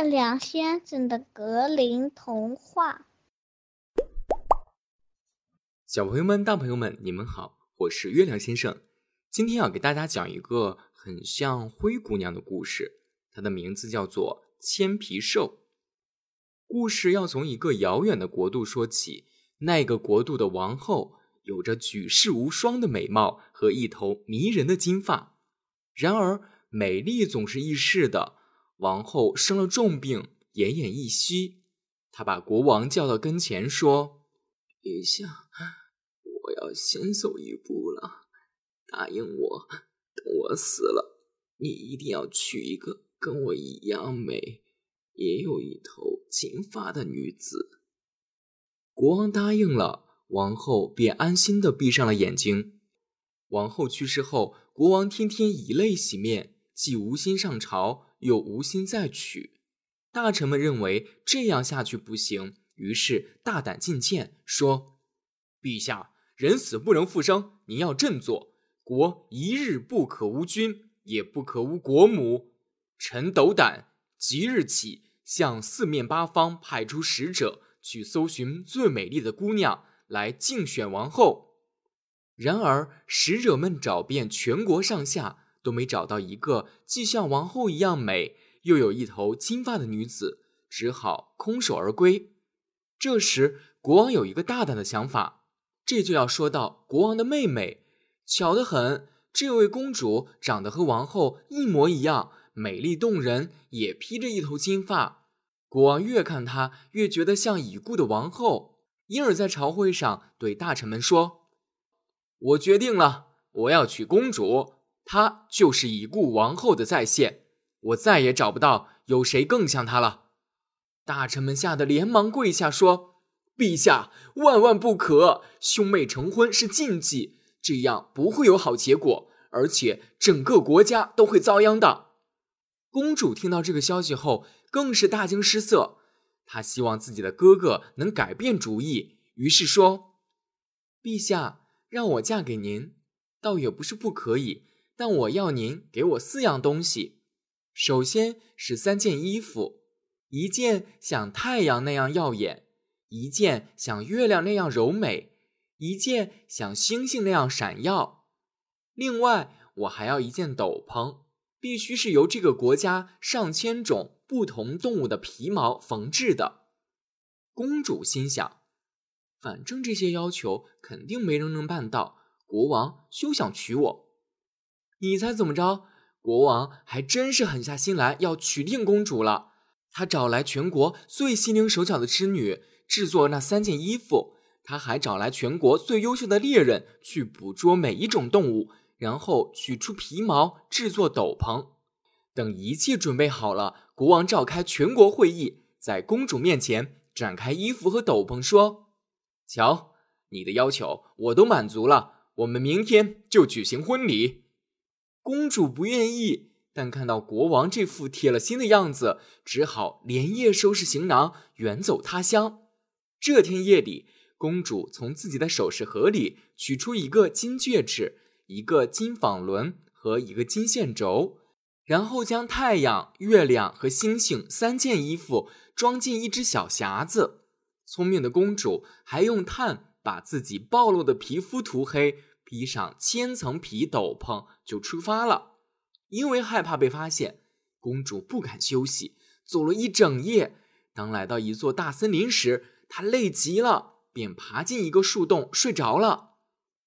月亮先生的格林童话。小朋友们、大朋友们，你们好，我是月亮先生。今天要给大家讲一个很像灰姑娘的故事，它的名字叫做《千皮兽》。故事要从一个遥远的国度说起，那个国度的王后有着举世无双的美貌和一头迷人的金发。然而，美丽总是易逝的。王后生了重病，奄奄一息。她把国王叫到跟前，说：“陛下，我要先走一步了。答应我，等我死了，你一定要娶一个跟我一样美、也有一头金发的女子。”国王答应了，王后便安心的闭上了眼睛。王后去世后，国王天天以泪洗面。既无心上朝，又无心再娶。大臣们认为这样下去不行，于是大胆进谏，说：“陛下，人死不能复生，您要振作。国一日不可无君，也不可无国母。臣斗胆，即日起向四面八方派出使者，去搜寻最美丽的姑娘，来竞选王后。”然而，使者们找遍全国上下。都没找到一个既像王后一样美，又有一头金发的女子，只好空手而归。这时，国王有一个大胆的想法，这就要说到国王的妹妹。巧得很，这位公主长得和王后一模一样，美丽动人，也披着一头金发。国王越看她，越觉得像已故的王后，因而，在朝会上对大臣们说：“我决定了，我要娶公主。”她就是已故王后的再现，我再也找不到有谁更像她了。大臣们吓得连忙跪下说：“陛下，万万不可！兄妹成婚是禁忌，这样不会有好结果，而且整个国家都会遭殃的。”公主听到这个消息后，更是大惊失色。她希望自己的哥哥能改变主意，于是说：“陛下，让我嫁给您，倒也不是不可以。”但我要您给我四样东西，首先是三件衣服，一件像太阳那样耀眼，一件像月亮那样柔美，一件像星星那样闪耀。另外，我还要一件斗篷，必须是由这个国家上千种不同动物的皮毛缝制的。公主心想，反正这些要求肯定没人能办到，国王休想娶我。你猜怎么着？国王还真是狠下心来要娶定公主了。他找来全国最心灵手巧的织女，制作那三件衣服。他还找来全国最优秀的猎人，去捕捉每一种动物，然后取出皮毛制作斗篷。等一切准备好了，国王召开全国会议，在公主面前展开衣服和斗篷，说：“瞧，你的要求我都满足了，我们明天就举行婚礼。”公主不愿意，但看到国王这副铁了心的样子，只好连夜收拾行囊，远走他乡。这天夜里，公主从自己的首饰盒里取出一个金戒指、一个金纺轮和一个金线轴，然后将太阳、月亮和星星三件衣服装进一只小匣子。聪明的公主还用炭把自己暴露的皮肤涂黑。披上千层皮斗篷就出发了，因为害怕被发现，公主不敢休息，走了一整夜。当来到一座大森林时，她累极了，便爬进一个树洞睡着了。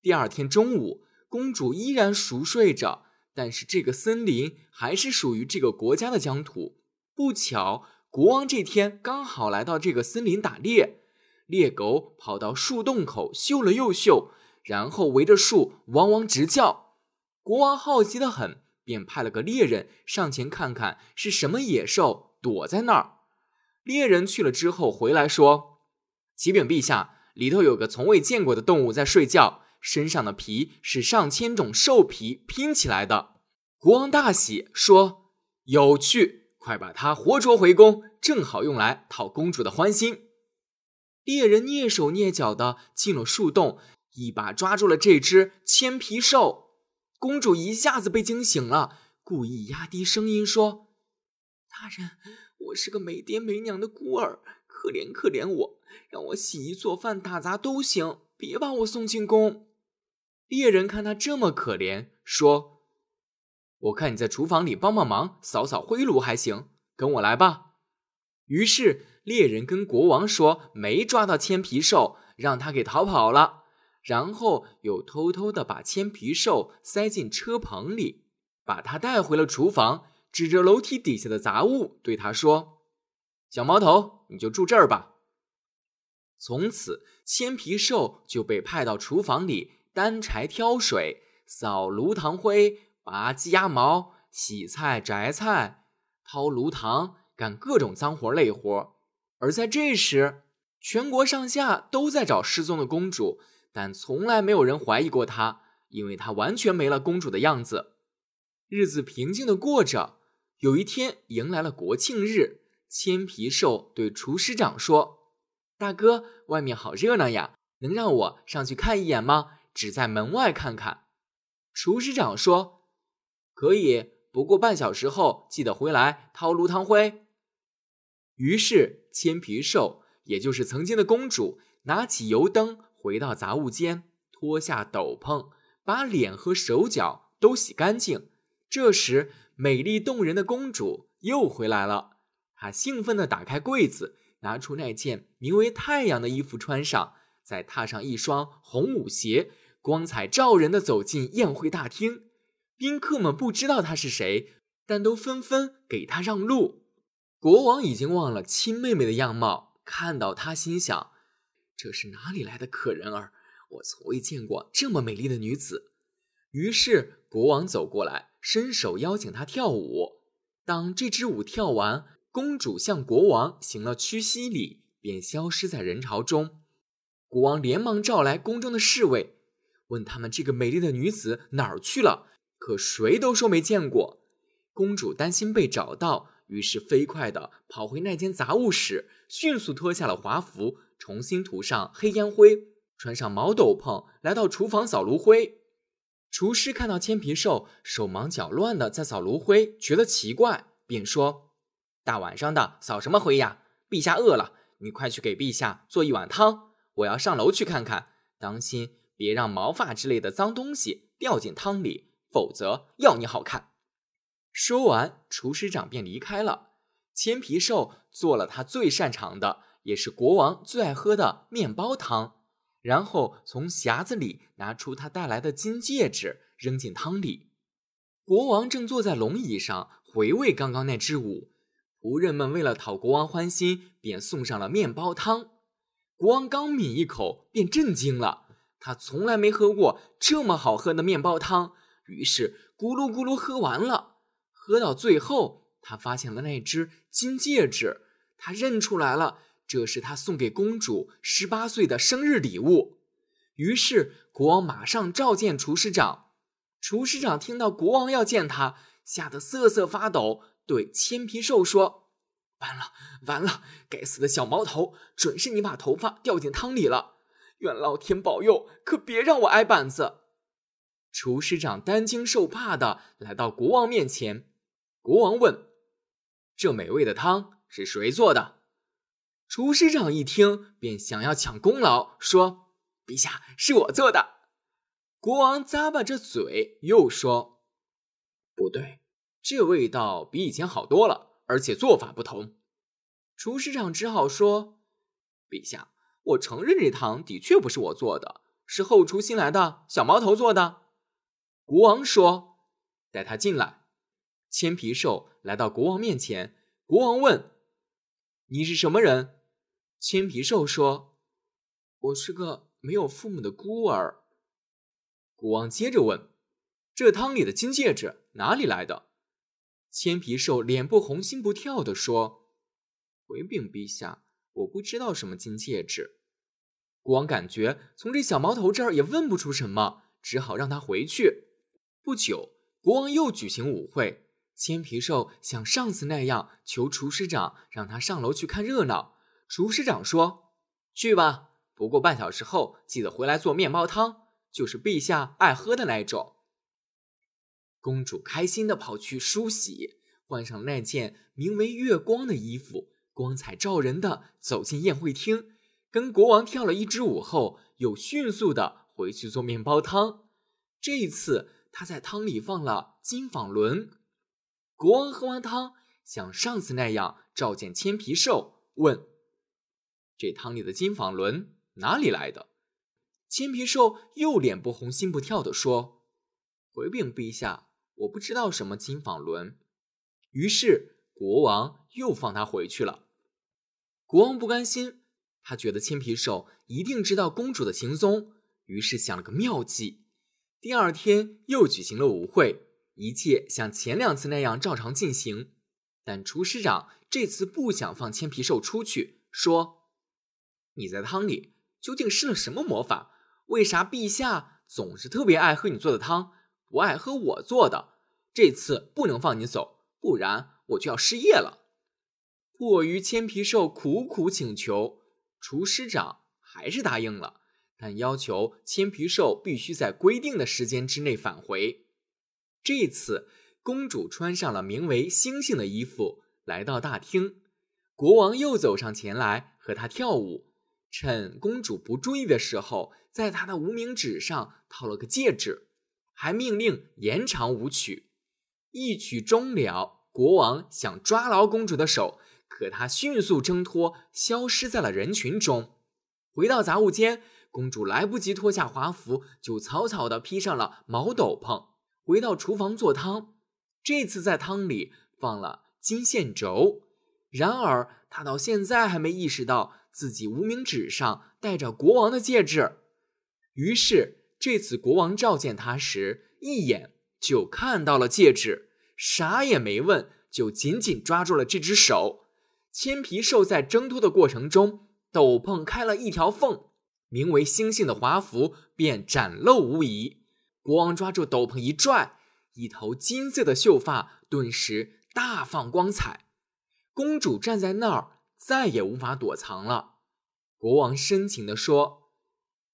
第二天中午，公主依然熟睡着，但是这个森林还是属于这个国家的疆土。不巧，国王这天刚好来到这个森林打猎，猎狗跑到树洞口嗅了又嗅。然后围着树汪汪直叫，国王好奇的很，便派了个猎人上前看看是什么野兽躲在那儿。猎人去了之后回来说：“启禀陛下，里头有个从未见过的动物在睡觉，身上的皮是上千种兽皮拼起来的。”国王大喜，说：“有趣，快把它活捉回宫，正好用来讨公主的欢心。”猎人蹑手蹑脚的进了树洞。一把抓住了这只千皮兽，公主一下子被惊醒了，故意压低声音说：“大人，我是个没爹没娘的孤儿，可怜可怜我，让我洗衣做饭打杂都行，别把我送进宫。”猎人看他这么可怜，说：“我看你在厨房里帮帮忙，扫扫灰炉还行，跟我来吧。”于是猎人跟国王说：“没抓到千皮兽，让他给逃跑了。”然后又偷偷的把千皮兽塞进车棚里，把它带回了厨房，指着楼梯底下的杂物对他说：“小毛头，你就住这儿吧。”从此，千皮兽就被派到厨房里。担柴挑水、扫炉膛灰、拔鸡鸭毛、洗菜摘菜、掏炉膛，干各种脏活累活。而在这时，全国上下都在找失踪的公主，但从来没有人怀疑过她，因为她完全没了公主的样子。日子平静的过着。有一天，迎来了国庆日，千皮兽对厨师长说：“大哥，外面好热闹呀，能让我上去看一眼吗？”只在门外看看，厨师长说：“可以，不过半小时后记得回来掏炉膛灰。”于是千皮兽，也就是曾经的公主，拿起油灯，回到杂物间，脱下斗篷，把脸和手脚都洗干净。这时，美丽动人的公主又回来了。她兴奋地打开柜子，拿出那件名为“太阳”的衣服穿上，再踏上一双红舞鞋。光彩照人的走进宴会大厅，宾客们不知道他是谁，但都纷纷给他让路。国王已经忘了亲妹妹的样貌，看到她，心想：这是哪里来的可人儿？我从未见过这么美丽的女子。于是国王走过来，伸手邀请她跳舞。当这支舞跳完，公主向国王行了屈膝礼，便消失在人潮中。国王连忙召来宫中的侍卫。问他们这个美丽的女子哪儿去了？可谁都说没见过。公主担心被找到，于是飞快地跑回那间杂物室，迅速脱下了华服，重新涂上黑烟灰，穿上毛斗篷，来到厨房扫炉灰。厨师看到千皮兽手忙脚乱地在扫炉灰，觉得奇怪，便说：“大晚上的扫什么灰呀？陛下饿了，你快去给陛下做一碗汤。我要上楼去看看，当心。”别让毛发之类的脏东西掉进汤里，否则要你好看。说完，厨师长便离开了。千皮兽做了他最擅长的，也是国王最爱喝的面包汤，然后从匣子里拿出他带来的金戒指，扔进汤里。国王正坐在龙椅上回味刚刚那支舞，仆人们为了讨国王欢心，便送上了面包汤。国王刚抿一口，便震惊了。他从来没喝过这么好喝的面包汤，于是咕噜咕噜喝完了。喝到最后，他发现了那只金戒指，他认出来了，这是他送给公主十八岁的生日礼物。于是国王马上召见厨师长。厨师长听到国王要见他，吓得瑟瑟发抖，对千皮兽说：“完了，完了！该死的小毛头，准是你把头发掉进汤里了。”愿老天保佑，可别让我挨板子！厨师长担惊受怕的来到国王面前。国王问：“这美味的汤是谁做的？”厨师长一听，便想要抢功劳，说：“陛下，是我做的。”国王咂巴着嘴，又说：“不对，这味道比以前好多了，而且做法不同。”厨师长只好说：“陛下。”我承认这汤的确不是我做的，是后厨新来的小毛头做的。国王说：“带他进来。”千皮兽来到国王面前，国王问：“你是什么人？”千皮兽说：“我是个没有父母的孤儿。”国王接着问：“这汤里的金戒指哪里来的？”千皮兽脸不红心不跳的说：“回禀陛下。”我不知道什么金戒指，国王感觉从这小毛头这儿也问不出什么，只好让他回去。不久，国王又举行舞会，千皮兽像上次那样求厨师长让他上楼去看热闹。厨师长说：“去吧，不过半小时后记得回来做面包汤，就是陛下爱喝的那种。”公主开心的跑去梳洗。换上那件名为月光的衣服，光彩照人的走进宴会厅，跟国王跳了一支舞后，又迅速的回去做面包汤。这一次，她在汤里放了金纺轮。国王喝完汤，像上次那样召见千皮兽，问：“这汤里的金纺轮哪里来的？”千皮兽又脸不红心不跳地说：“回禀陛下，我不知道什么金纺轮。”于是国王又放他回去了。国王不甘心，他觉得千皮兽一定知道公主的行踪，于是想了个妙计。第二天又举行了舞会，一切像前两次那样照常进行。但厨师长这次不想放千皮兽出去，说：“你在汤里究竟施了什么魔法？”为啥陛下总是特别爱喝你做的汤，不爱喝我做的？这次不能放你走，不然我就要失业了。迫于千皮兽苦苦请求，厨师长还是答应了，但要求千皮兽必须在规定的时间之内返回。这次，公主穿上了名为星星的衣服，来到大厅，国王又走上前来和她跳舞。趁公主不注意的时候，在她的无名指上套了个戒指，还命令延长舞曲。一曲终了，国王想抓牢公主的手，可她迅速挣脱，消失在了人群中。回到杂物间，公主来不及脱下华服，就草草地披上了毛斗篷，回到厨房做汤。这次在汤里放了金线轴，然而他到现在还没意识到。自己无名指上戴着国王的戒指，于是这次国王召见他时，一眼就看到了戒指，啥也没问，就紧紧抓住了这只手。千皮兽在挣脱的过程中，斗篷开了一条缝，名为星星的华服便展露无遗。国王抓住斗篷一拽，一头金色的秀发顿时大放光彩。公主站在那儿。再也无法躲藏了，国王深情地说：“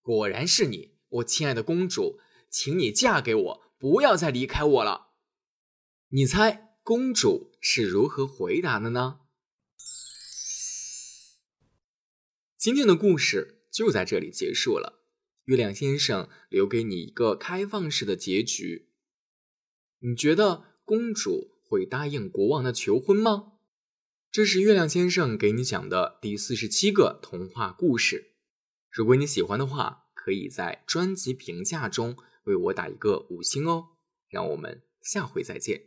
果然是你，我亲爱的公主，请你嫁给我，不要再离开我了。”你猜公主是如何回答的呢？今天的故事就在这里结束了。月亮先生留给你一个开放式的结局，你觉得公主会答应国王的求婚吗？这是月亮先生给你讲的第四十七个童话故事。如果你喜欢的话，可以在专辑评价中为我打一个五星哦。让我们下回再见。